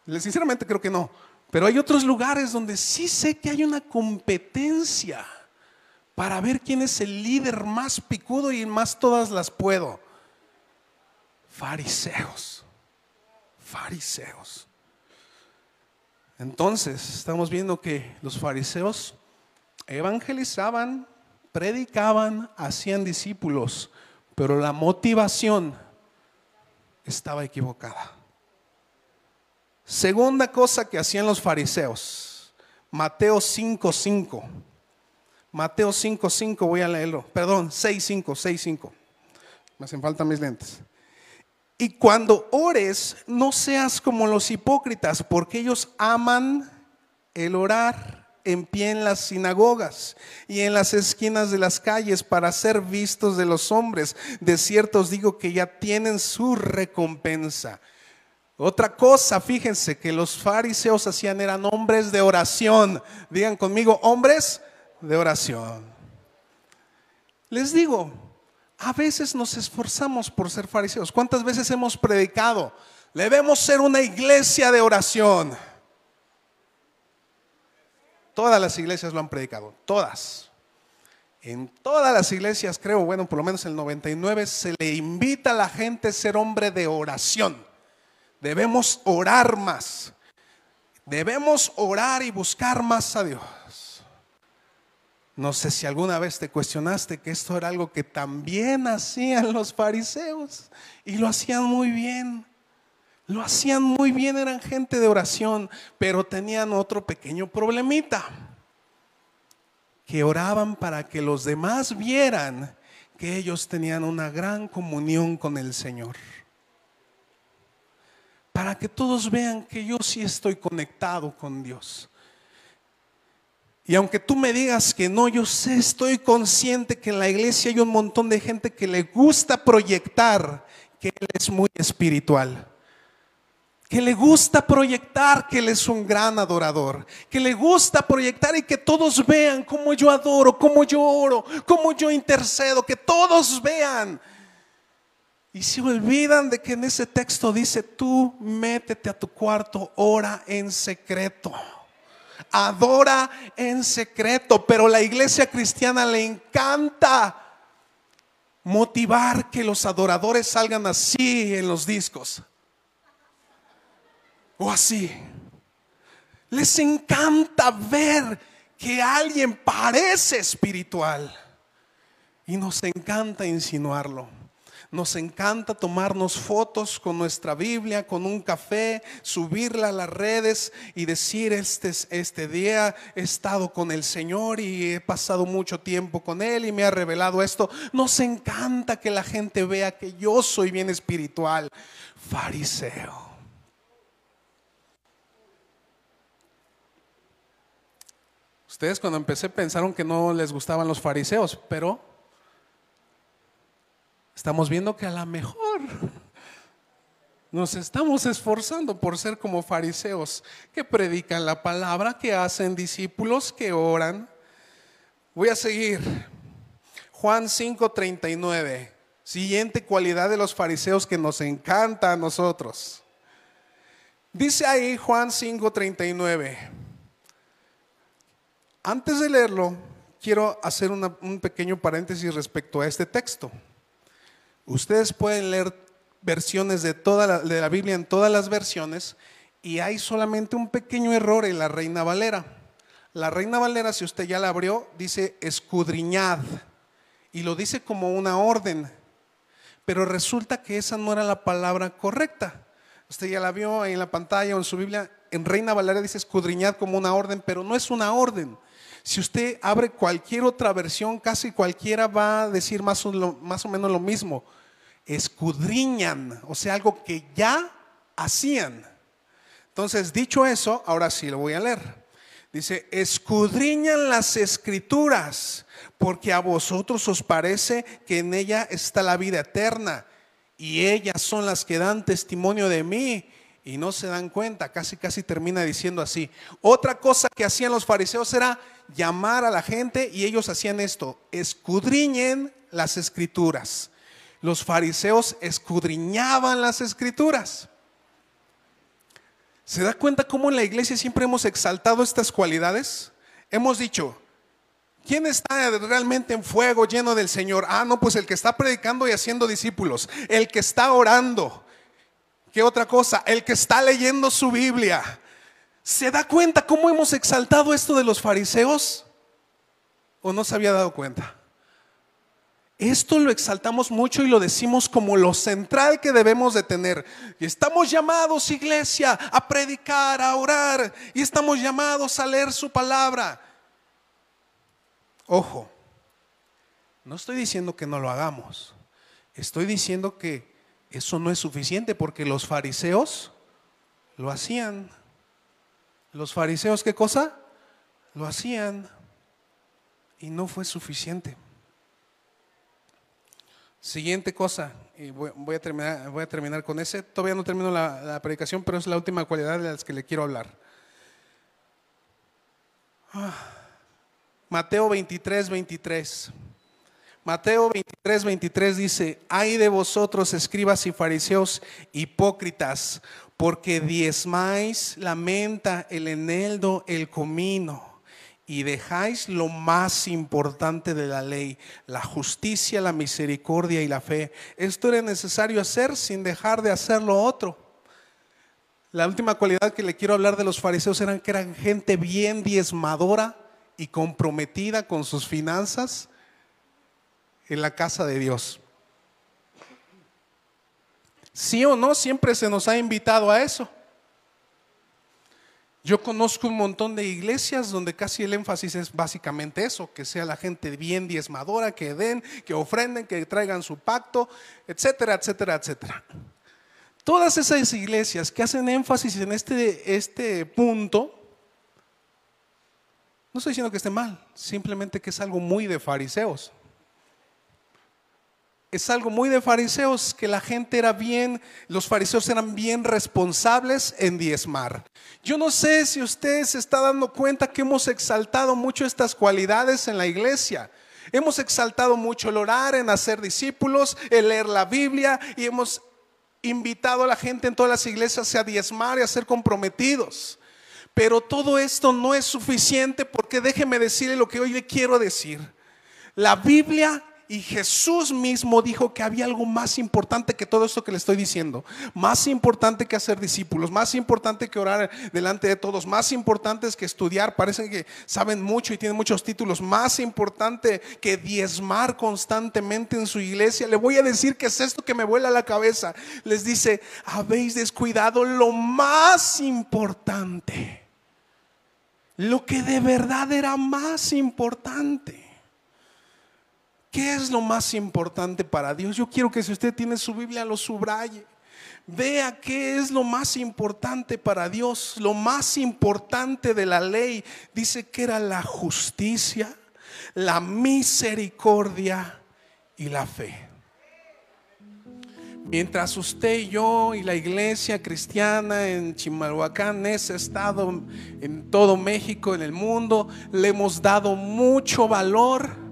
Sinceramente creo que no. Pero hay otros lugares donde sí sé que hay una competencia para ver quién es el líder más picudo y más todas las puedo. Fariseos, fariseos. Entonces, estamos viendo que los fariseos evangelizaban, predicaban, hacían discípulos, pero la motivación estaba equivocada. Segunda cosa que hacían los fariseos, Mateo 5:5. Mateo 5, 5, voy a leerlo. Perdón, 6, 5, 6, 5. Me hacen falta mis lentes. Y cuando ores, no seas como los hipócritas, porque ellos aman el orar en pie en las sinagogas y en las esquinas de las calles para ser vistos de los hombres. De cierto os digo que ya tienen su recompensa. Otra cosa, fíjense que los fariseos hacían eran hombres de oración. Digan conmigo, hombres oración. Les digo, a veces nos esforzamos por ser fariseos. ¿Cuántas veces hemos predicado? Debemos ser una iglesia de oración. Todas las iglesias lo han predicado, todas. En todas las iglesias, creo, bueno, por lo menos el 99, se le invita a la gente a ser hombre de oración. Debemos orar más. Debemos orar y buscar más a Dios. No sé si alguna vez te cuestionaste que esto era algo que también hacían los fariseos y lo hacían muy bien. Lo hacían muy bien, eran gente de oración, pero tenían otro pequeño problemita. que oraban para que los demás vieran que ellos tenían una gran comunión con el Señor. Para que todos vean que yo sí estoy conectado con Dios. Y aunque tú me digas que no, yo sé, estoy consciente que en la iglesia hay un montón de gente que le gusta proyectar que Él es muy espiritual que le gusta proyectar que Él es un gran adorador, que le gusta proyectar y que todos vean cómo yo adoro, cómo yo oro, cómo yo intercedo, que todos vean. Y se olvidan de que en ese texto dice, tú métete a tu cuarto, ora en secreto. Adora en secreto, pero la iglesia cristiana le encanta motivar que los adoradores salgan así en los discos o así. Les encanta ver que alguien parece espiritual y nos encanta insinuarlo. Nos encanta tomarnos fotos con nuestra Biblia, con un café, subirla a las redes y decir, este, este día he estado con el Señor y he pasado mucho tiempo con Él y me ha revelado esto. Nos encanta que la gente vea que yo soy bien espiritual. Fariseo. Ustedes cuando empecé pensaron que no les gustaban los fariseos, pero estamos viendo que a lo mejor nos estamos esforzando por ser como fariseos que predican la palabra, que hacen discípulos, que oran. Voy a seguir. Juan 5:39. Siguiente cualidad de los fariseos que nos encanta a nosotros. Dice ahí Juan 5:39. Antes de leerlo, quiero hacer un pequeño paréntesis respecto a este texto. Ustedes pueden leer versiones de, toda la, de la Biblia en todas las versiones y hay solamente un pequeño error en la Reina Valera. La Reina Valera, si usted ya la abrió, dice escudriñad y lo dice como una orden, pero resulta que esa no era la palabra correcta. Usted ya la vio en la pantalla o en su Biblia. En Reina Valera dice escudriñad como una orden, pero no es una orden. Si usted abre cualquier otra versión, casi cualquiera va a decir más o, más o menos lo mismo. Escudriñan, o sea, algo que ya hacían. Entonces, dicho eso, ahora sí lo voy a leer. Dice, escudriñan las escrituras, porque a vosotros os parece que en ella está la vida eterna, y ellas son las que dan testimonio de mí, y no se dan cuenta, casi casi termina diciendo así. Otra cosa que hacían los fariseos era llamar a la gente y ellos hacían esto, escudriñen las escrituras. Los fariseos escudriñaban las escrituras. ¿Se da cuenta cómo en la iglesia siempre hemos exaltado estas cualidades? Hemos dicho, ¿quién está realmente en fuego lleno del Señor? Ah, no, pues el que está predicando y haciendo discípulos, el que está orando. ¿Qué otra cosa? El que está leyendo su Biblia, ¿Se da cuenta cómo hemos exaltado esto de los fariseos? ¿O no se había dado cuenta? Esto lo exaltamos mucho y lo decimos como lo central que debemos de tener. Y estamos llamados, iglesia, a predicar, a orar. Y estamos llamados a leer su palabra. Ojo, no estoy diciendo que no lo hagamos. Estoy diciendo que eso no es suficiente porque los fariseos lo hacían. Los fariseos, ¿qué cosa? Lo hacían y no fue suficiente. Siguiente cosa, y voy, a, terminar, voy a terminar con ese. Todavía no termino la, predicación, pero es la última cualidad de las que le quiero hablar. Ah, Mateo 23, 23. Mateo 23, 23 dice, hay de vosotros, escribas y fariseos hipócritas, porque diezmáis la menta, el eneldo, el comino, y dejáis lo más importante de la ley, la justicia, la misericordia y la fe. Esto era necesario hacer sin dejar de hacer lo otro. La última cualidad que le quiero hablar de los fariseos eran que eran gente bien diezmadora y comprometida con sus finanzas en la casa de Dios. Sí o no, siempre se nos ha invitado a eso. Yo conozco un montón de iglesias donde casi el énfasis es básicamente eso, que sea la gente bien diezmadora, que den, que ofrenden, que traigan su pacto, etcétera, etcétera, etcétera. Todas esas iglesias que hacen énfasis en este, este punto, no estoy diciendo que esté mal, simplemente que es algo muy de fariseos es algo muy de fariseos, que la gente era bien, los fariseos eran bien responsables en diezmar. Yo no sé si usted se está dando cuenta que hemos exaltado mucho estas cualidades en la iglesia. Hemos exaltado mucho el orar, en hacer discípulos, el leer la Biblia y hemos invitado a la gente en todas las iglesias a diezmar y a ser comprometidos. Pero todo esto no es suficiente porque déjeme decirle lo que hoy le quiero decir. La Biblia y Jesús mismo dijo que había algo más importante que todo esto que le estoy diciendo. Más importante que hacer discípulos, más importante que orar delante de todos, más importante que estudiar. Parecen que saben mucho y tienen muchos títulos. Más importante que diezmar constantemente en su iglesia. Le voy a decir que es esto que me vuela la cabeza. Les dice, habéis descuidado lo más importante. Lo que de verdad era más importante. ¿Qué es lo más importante para Dios? Yo quiero que si usted tiene su Biblia lo subraye. Vea qué es lo más importante para Dios. Lo más importante de la ley dice que era la justicia, la misericordia y la fe. Mientras usted y yo y la iglesia cristiana en Chimalhuacán, en ese estado, en todo México, en el mundo, le hemos dado mucho valor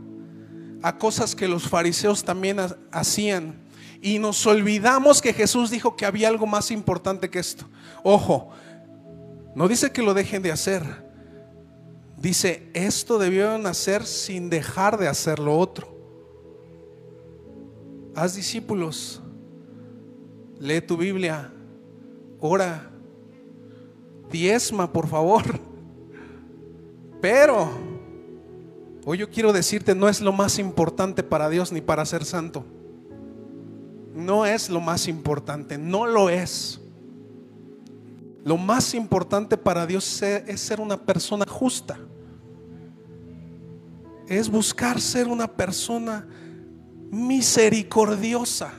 a cosas que los fariseos también hacían. Y nos olvidamos que Jesús dijo que había algo más importante que esto. Ojo, no dice que lo dejen de hacer. Dice, esto debieron hacer sin dejar de hacer lo otro. Haz discípulos, lee tu Biblia, ora, diezma, por favor. Pero Hoy yo quiero decirte, no es lo más importante para Dios ni para ser santo. No es lo más importante, no lo es. Lo más importante para Dios es ser una persona justa. Es buscar ser una persona misericordiosa.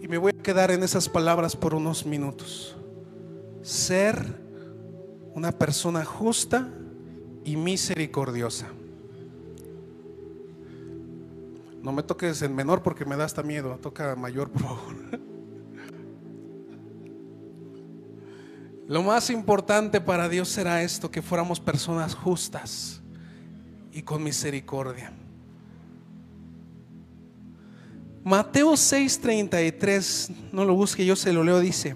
Y me voy a quedar en esas palabras por unos minutos. Ser una persona justa y misericordiosa. No me toques en menor porque me da hasta miedo. Toca mayor, por favor. Lo más importante para Dios será esto, que fuéramos personas justas y con misericordia. Mateo 6:33, no lo busque, yo se lo leo, dice,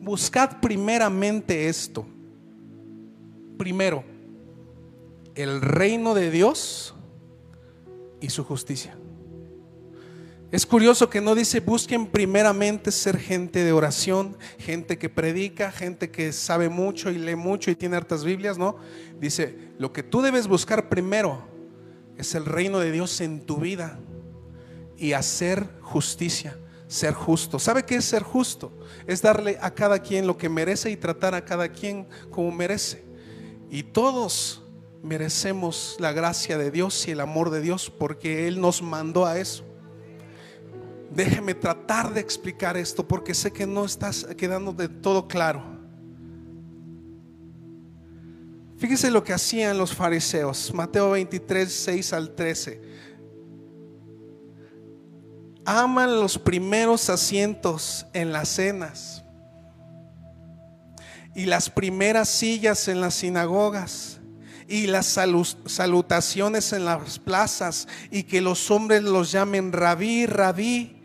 buscad primeramente esto. Primero el reino de Dios y su justicia. Es curioso que no dice busquen primeramente ser gente de oración, gente que predica, gente que sabe mucho y lee mucho y tiene hartas Biblias, no. Dice, lo que tú debes buscar primero es el reino de Dios en tu vida y hacer justicia, ser justo. ¿Sabe qué es ser justo? Es darle a cada quien lo que merece y tratar a cada quien como merece. Y todos merecemos la gracia de Dios y el amor de Dios porque Él nos mandó a eso. Déjeme tratar de explicar esto porque sé que no estás quedando de todo claro. Fíjese lo que hacían los fariseos, Mateo 23, 6 al 13. Aman los primeros asientos en las cenas y las primeras sillas en las sinagogas y las salutaciones en las plazas y que los hombres los llamen rabí, rabí.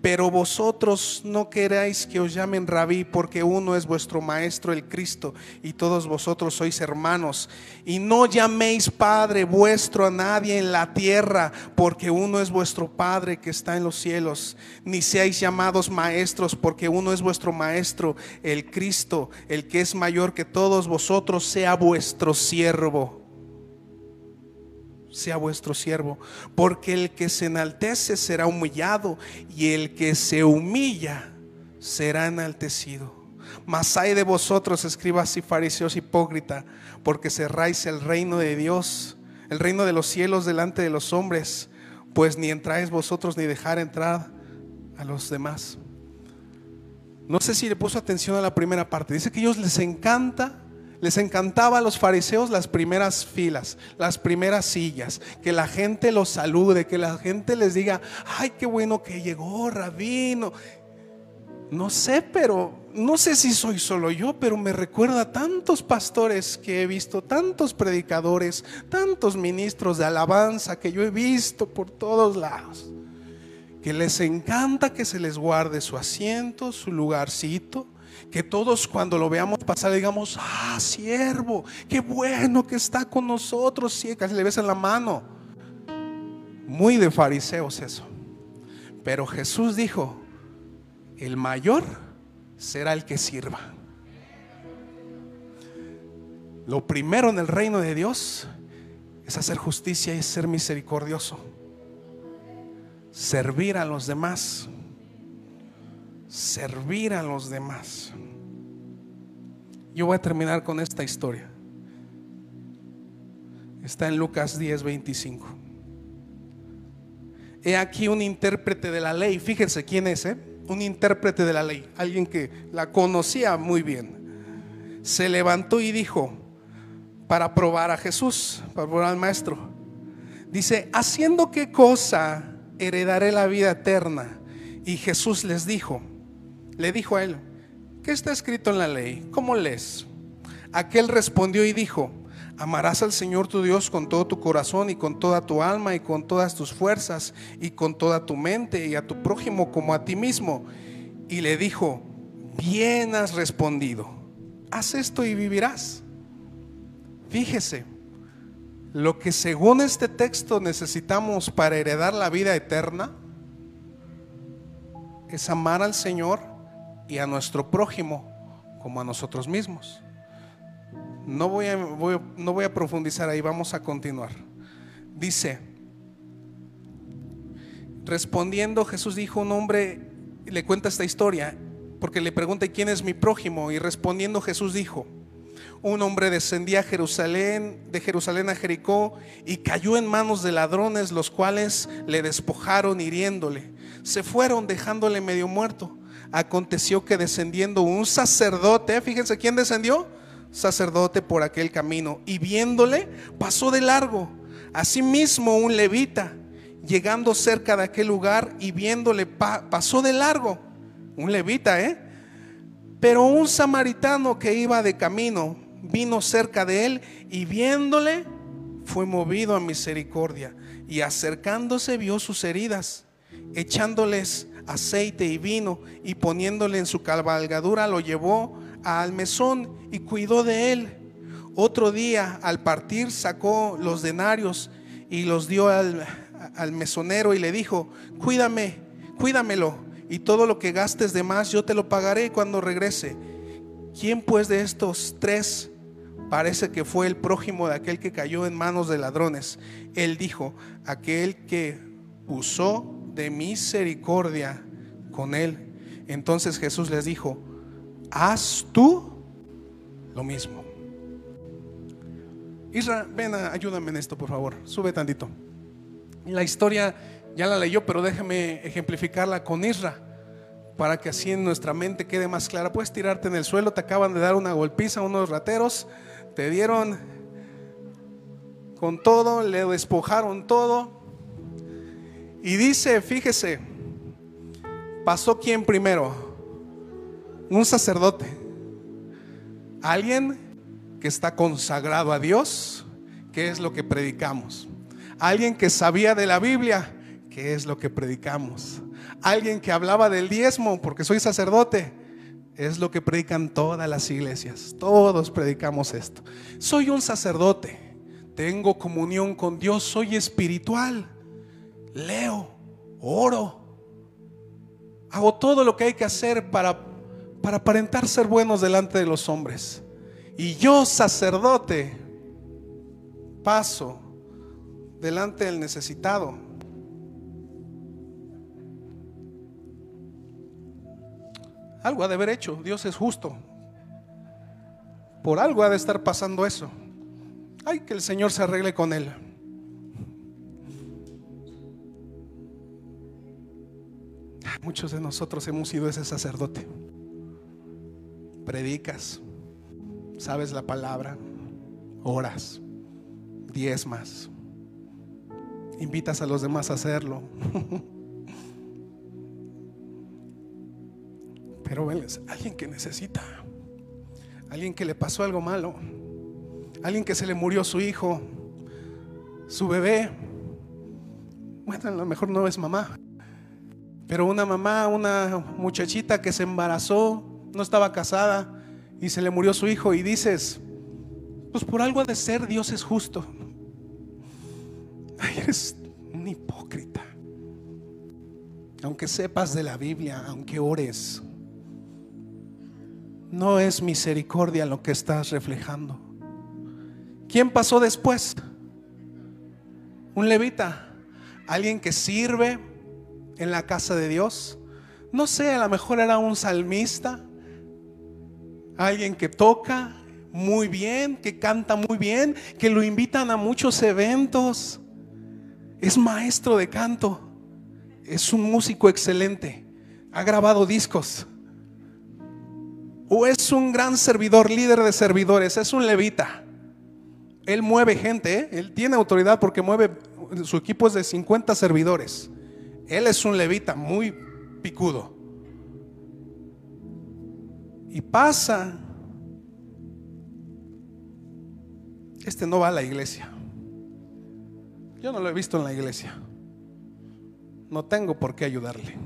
Pero vosotros no queráis que os llamen rabí, porque uno es vuestro maestro, el Cristo, y todos vosotros sois hermanos. Y no llaméis Padre vuestro a nadie en la tierra, porque uno es vuestro Padre que está en los cielos. Ni seáis llamados maestros, porque uno es vuestro Maestro, el Cristo, el que es mayor que todos vosotros, sea vuestro siervo sea vuestro siervo, porque el que se enaltece será humillado y el que se humilla será enaltecido. Mas hay de vosotros, escribas y fariseos hipócrita, porque cerráis el reino de Dios, el reino de los cielos delante de los hombres, pues ni entráis vosotros ni dejar entrar a los demás. No sé si le puso atención a la primera parte. Dice que a ellos les encanta les encantaba a los fariseos las primeras filas, las primeras sillas, que la gente los salude, que la gente les diga, ay, qué bueno que llegó, rabino. No sé, pero no sé si soy solo yo, pero me recuerda a tantos pastores que he visto, tantos predicadores, tantos ministros de alabanza que yo he visto por todos lados, que les encanta que se les guarde su asiento, su lugarcito, que todos cuando lo veamos pasar digamos, ah, siervo, qué bueno que está con nosotros, sí, casi le en la mano. Muy de fariseos eso. Pero Jesús dijo, el mayor será el que sirva. Lo primero en el reino de Dios es hacer justicia y ser misericordioso. Servir a los demás servir a los demás. Yo voy a terminar con esta historia. Está en Lucas 10, 25. He aquí un intérprete de la ley. Fíjense quién es, ¿eh? Un intérprete de la ley. Alguien que la conocía muy bien. Se levantó y dijo, para probar a Jesús, para probar al maestro. Dice, ¿haciendo qué cosa heredaré la vida eterna? Y Jesús les dijo, le dijo a él, ¿qué está escrito en la ley? ¿Cómo lees? Aquel respondió y dijo, amarás al Señor tu Dios con todo tu corazón y con toda tu alma y con todas tus fuerzas y con toda tu mente y a tu prójimo como a ti mismo. Y le dijo, bien has respondido, haz esto y vivirás. Fíjese, lo que según este texto necesitamos para heredar la vida eterna es amar al Señor y a nuestro prójimo como a nosotros mismos. No voy a, no voy a profundizar ahí, vamos a continuar. Dice, respondiendo Jesús dijo, un hombre le cuenta esta historia porque le pregunta, ¿quién es mi prójimo? Y respondiendo Jesús dijo, un hombre descendía a Jerusalén, de Jerusalén a Jericó, y cayó en manos de ladrones, los cuales le despojaron hiriéndole. Se fueron dejándole medio muerto aconteció que descendiendo un sacerdote, fíjense quién descendió, sacerdote por aquel camino, y viéndole pasó de largo. Asimismo un levita, llegando cerca de aquel lugar y viéndole pasó de largo. Un levita, ¿eh? Pero un samaritano que iba de camino vino cerca de él y viéndole fue movido a misericordia y acercándose vio sus heridas, echándoles aceite y vino y poniéndole en su cabalgadura lo llevó al mesón y cuidó de él. Otro día al partir sacó los denarios y los dio al, al mesonero y le dijo, cuídame, cuídamelo y todo lo que gastes de más yo te lo pagaré cuando regrese. ¿Quién pues de estos tres parece que fue el prójimo de aquel que cayó en manos de ladrones? Él dijo, aquel que usó de misericordia con él. Entonces Jesús les dijo, haz tú lo mismo. Isra, ven, ayúdame en esto, por favor. Sube tantito. La historia ya la leyó, pero déjame ejemplificarla con Isra para que así en nuestra mente quede más clara. Puedes tirarte en el suelo, te acaban de dar una golpiza unos rateros, te dieron con todo, le despojaron todo, y dice, fíjese, pasó quién primero? Un sacerdote. Alguien que está consagrado a Dios, que es lo que predicamos. Alguien que sabía de la Biblia, que es lo que predicamos. Alguien que hablaba del diezmo, porque soy sacerdote, es lo que predican todas las iglesias. Todos predicamos esto. Soy un sacerdote, tengo comunión con Dios, soy espiritual leo, oro, hago todo lo que hay que hacer para, para aparentar ser buenos delante de los hombres. Y yo, sacerdote, paso delante del necesitado. Algo ha de haber hecho. Dios es justo. Por algo ha de estar pasando eso. Ay, que el Señor se arregle con él. Muchos de nosotros hemos sido ese sacerdote. Predicas, sabes la palabra, oras, diezmas, invitas a los demás a hacerlo. Pero ven, alguien que necesita, alguien que le pasó algo malo, alguien que se le murió su hijo, su bebé. Bueno, a lo mejor no es mamá, pero una mamá, una muchachita que se embarazó, no estaba casada y se le murió su hijo y dices, pues por algo de ser Dios es justo. Ay, eres un hipócrita. Aunque sepas de la Biblia, aunque ores, no es misericordia lo que estás reflejando. ¿Quién pasó después? Un levita, alguien que sirve en la casa de Dios. No sé, a lo mejor era un salmista, alguien que toca muy bien, que canta muy bien, que lo invitan a muchos eventos. Es maestro de canto, es un músico excelente, ha grabado discos o es un gran servidor, líder de servidores, es un levita. Él mueve gente, ¿eh? él tiene autoridad porque mueve, su equipo es de 50 servidores. Él es un levita muy picudo. Y pasa, este no va a la iglesia. Yo no lo he visto en la iglesia. No tengo por qué ayudarle.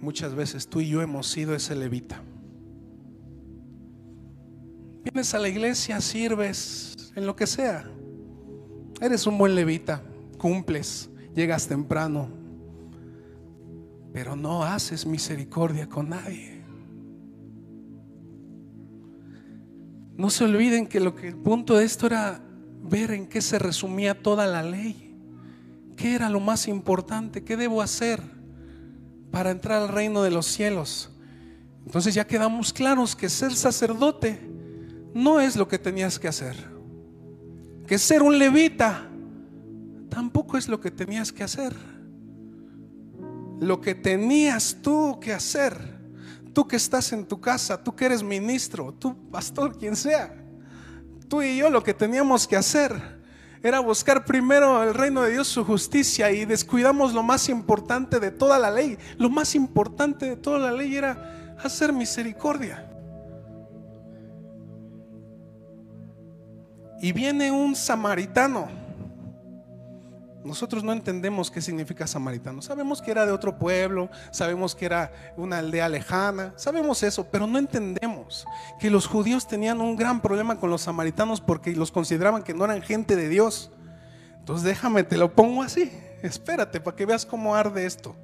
Muchas veces tú y yo hemos sido ese levita. Vienes a la iglesia, sirves, en lo que sea. Eres un buen levita, cumples, llegas temprano, pero no haces misericordia con nadie. No se olviden que lo que el punto de esto era ver en qué se resumía toda la ley. ¿Qué era lo más importante? ¿Qué debo hacer? para entrar al reino de los cielos. Entonces ya quedamos claros que ser sacerdote no es lo que tenías que hacer. Ser un levita tampoco es lo que tenías que hacer. Lo que tenías tú que hacer, tú que estás en tu casa, tú que eres ministro, tú pastor, quien sea, tú y yo lo que teníamos que hacer era buscar primero el reino de Dios, su justicia, y descuidamos lo más importante de toda la ley. Lo más importante de toda la ley era hacer misericordia. Y viene un samaritano nosotros no entendemos qué significa samaritano. Sabemos que era de otro pueblo, sabemos que era una aldea lejana, sabemos eso, pero no entendemos que los judíos tenían un gran problema con los samaritanos porque los consideraban que no eran gente de Dios. Entonces déjame, te lo pongo así. Espérate para que veas cómo arde esto.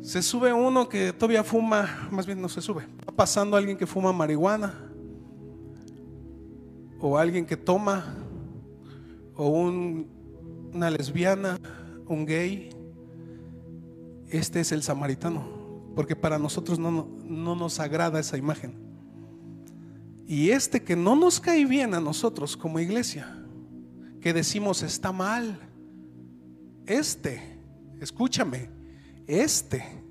Se sube uno que todavía fuma, más bien no se sube. Va pasando alguien que fuma marihuana o alguien que toma o una lesbiana, un gay, este es el samaritano, porque para nosotros no, no nos agrada esa imagen. Y este que no nos cae bien a nosotros como iglesia, que decimos está mal, este, escúchame, este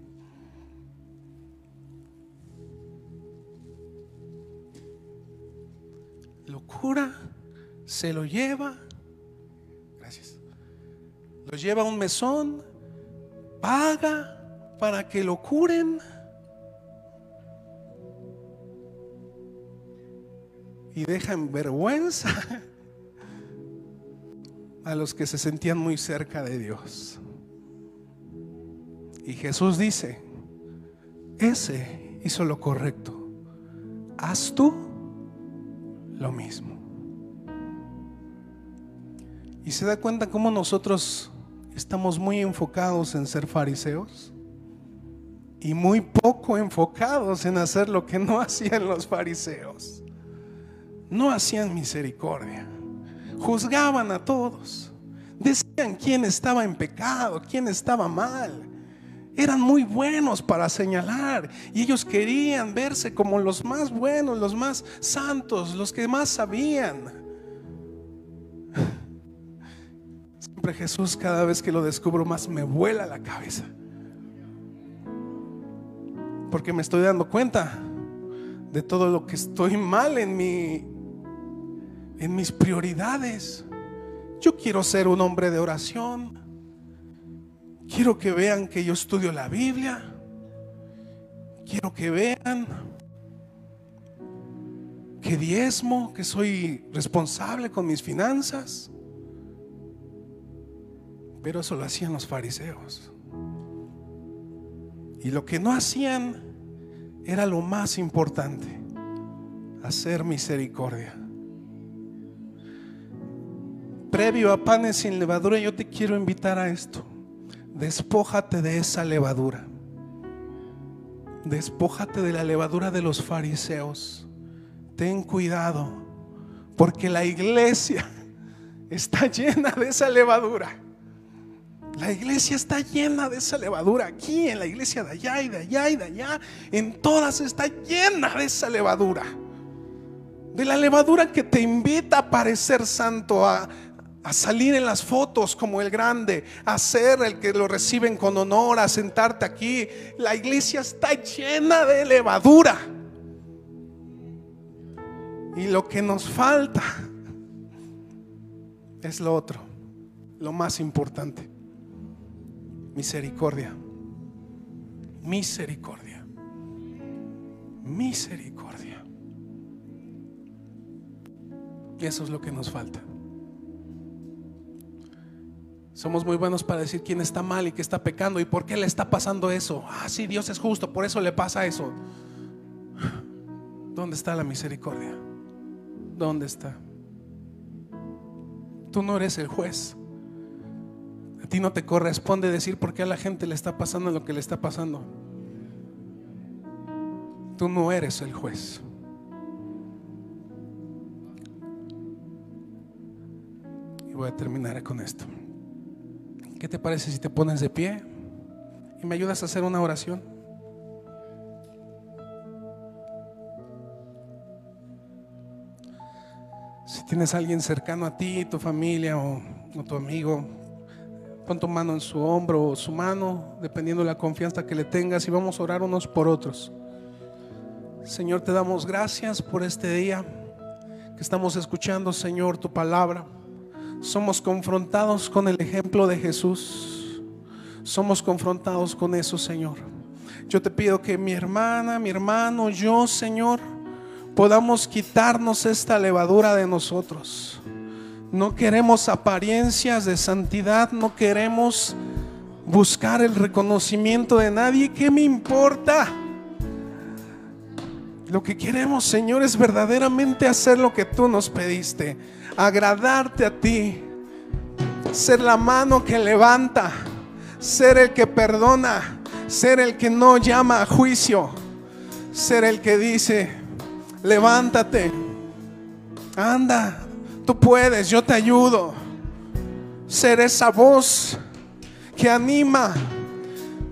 se lo lleva lo lleva a un mesón, paga para que lo curen. Y deja en vergüenza a los que se sentían muy cerca de Dios. Y Jesús dice, ese hizo lo correcto. Haz tú lo mismo. Y se da cuenta cómo nosotros estamos muy enfocados en ser fariseos y muy poco enfocados en hacer lo que no hacían los fariseos. No hacían misericordia, juzgaban a todos, Decían quién estaba en pecado, quién estaba mal. Eran muy buenos para señalar y ellos querían verse como los más buenos, los más santos, los que más sabían. Jesús cada vez que lo descubro más me vuela la cabeza. Porque me estoy dando cuenta de todo lo que estoy mal en mi en mis prioridades. Yo quiero ser un hombre de oración. Quiero que vean que yo estudio la Biblia. Quiero que vean que diezmo, que soy responsable con mis finanzas. Pero eso lo hacían los fariseos. Y lo que no hacían era lo más importante, hacer misericordia previo a panes sin levadura, yo te quiero invitar a esto. Despójate de esa levadura. Despójate de la levadura de los fariseos. Ten cuidado, porque la iglesia está llena de esa levadura. La iglesia está llena de esa levadura. Aquí, en la iglesia de allá y de allá y de allá, en todas está llena de esa levadura. De la levadura que te invita a parecer santo, a, a salir en las fotos como el grande, a ser el que lo reciben con honor, a sentarte aquí. La iglesia está llena de levadura. Y lo que nos falta es lo otro, lo más importante. Misericordia. Misericordia. Misericordia. Eso es lo que nos falta. Somos muy buenos para decir quién está mal y qué está pecando y por qué le está pasando eso. Ah, sí, Dios es justo, por eso le pasa eso. ¿Dónde está la misericordia? ¿Dónde está? Tú no eres el juez. No te corresponde decir por qué a la gente le está pasando lo que le está pasando. Tú no eres el juez. Y voy a terminar con esto. ¿Qué te parece si te pones de pie y me ayudas a hacer una oración? Si tienes a alguien cercano a ti, tu familia o, tu amigo, pon tu mano en su hombro o su mano, dependiendo de la confianza que le tengas, y vamos a orar unos por otros. Señor, te damos gracias por este día que estamos escuchando, Señor, tu palabra somos confrontados con el ejemplo de Jesús. Somos confrontados con eso, Señor. Yo te pido que mi hermana, mi hermano, yo, Señor, podamos quitarnos esta levadura de nosotros. No queremos apariencias de santidad, no queremos buscar el reconocimiento de nadie. ¿Qué me importa? Lo que queremos, Señor, es verdaderamente hacer lo que tú nos pediste agradarte a ti, ser la mano que levanta, ser el que perdona, ser el que no llama a juicio, ser el que dice, levántate, anda, tú puedes, yo te ayudo, ser esa voz que anima.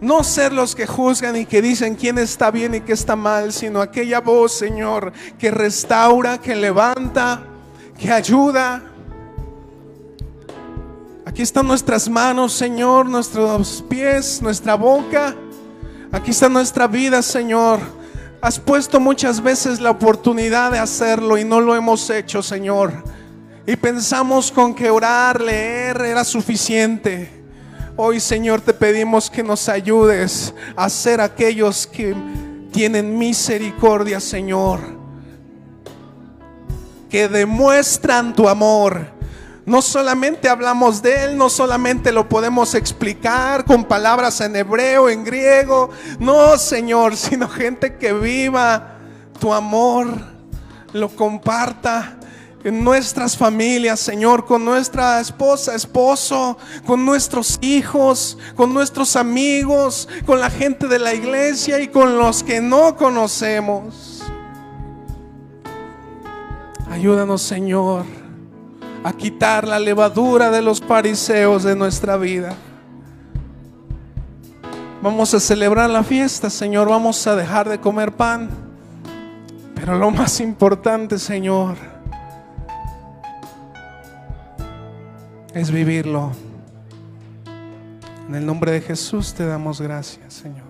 No ser los que juzgan y que dicen quién está bien y qué está mal, sino aquella voz, Señor, que restaura, que levanta, que ayuda. Aquí están nuestras manos, Señor, nuestros pies, nuestra boca. Aquí está nuestra vida, Señor. Has puesto muchas veces la oportunidad de hacerlo y no lo hemos hecho, Señor. Y pensamos con que orar, leer era suficiente. Hoy, Señor, te pedimos que nos ayudes a ser aquellos que tienen misericordia, Señor que demuestran tu amor. No solamente hablamos de Él, no solamente lo podemos explicar con palabras en hebreo, en griego, no Señor, sino gente que viva tu amor, lo comparta en nuestras familias, Señor, con nuestra esposa, esposo, con nuestros hijos, con nuestros amigos, con la gente de la iglesia y con los que no conocemos. Ayúdanos, Señor, a quitar la levadura de los fariseos de nuestra vida. Vamos a celebrar la fiesta, Señor. Vamos a dejar de comer pan. Pero lo más importante, Señor, es vivirlo. En el nombre de Jesús te damos gracias, Señor.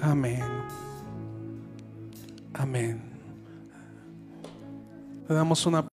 Amén. Amén. Le damos una